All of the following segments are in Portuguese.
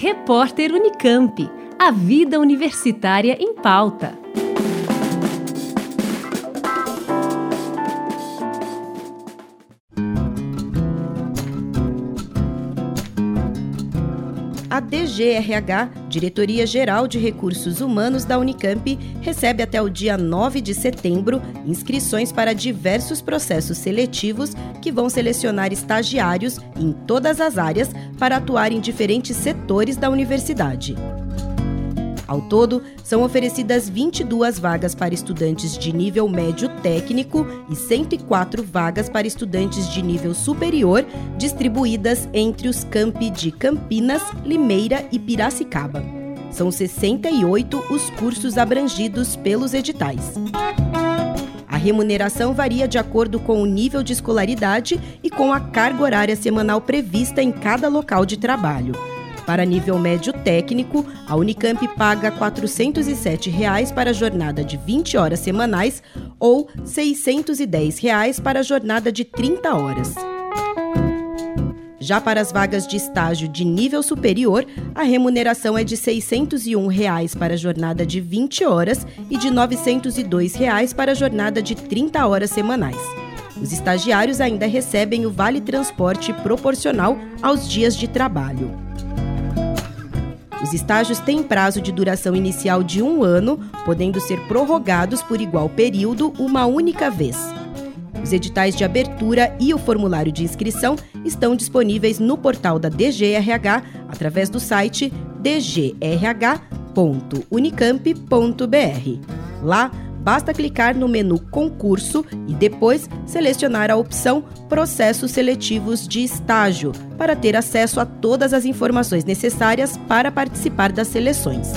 Repórter Unicamp. A vida universitária em pauta. A DGRH, Diretoria Geral de Recursos Humanos da Unicamp, recebe até o dia 9 de setembro inscrições para diversos processos seletivos que vão selecionar estagiários em todas as áreas para atuar em diferentes setores da universidade. Ao todo, são oferecidas 22 vagas para estudantes de nível médio técnico e 104 vagas para estudantes de nível superior, distribuídas entre os campi de Campinas, Limeira e Piracicaba. São 68 os cursos abrangidos pelos editais. A remuneração varia de acordo com o nível de escolaridade e com a carga horária semanal prevista em cada local de trabalho. Para nível médio técnico, a Unicamp paga 407 reais para a jornada de 20 horas semanais ou 610 reais para a jornada de 30 horas. Já para as vagas de estágio de nível superior, a remuneração é de 601 reais para a jornada de 20 horas e de 902 reais para a jornada de 30 horas semanais. Os estagiários ainda recebem o vale transporte proporcional aos dias de trabalho. Os estágios têm prazo de duração inicial de um ano, podendo ser prorrogados por igual período uma única vez. Os editais de abertura e o formulário de inscrição estão disponíveis no portal da DGRH através do site dgrh.unicamp.br. Lá, basta clicar no menu Concurso e depois selecionar a opção Processos Seletivos de Estágio para ter acesso a todas as informações necessárias para participar das seleções.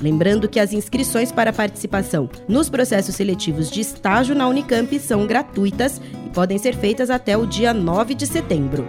Lembrando que as inscrições para participação nos processos seletivos de estágio na Unicamp são gratuitas e podem ser feitas até o dia 9 de setembro.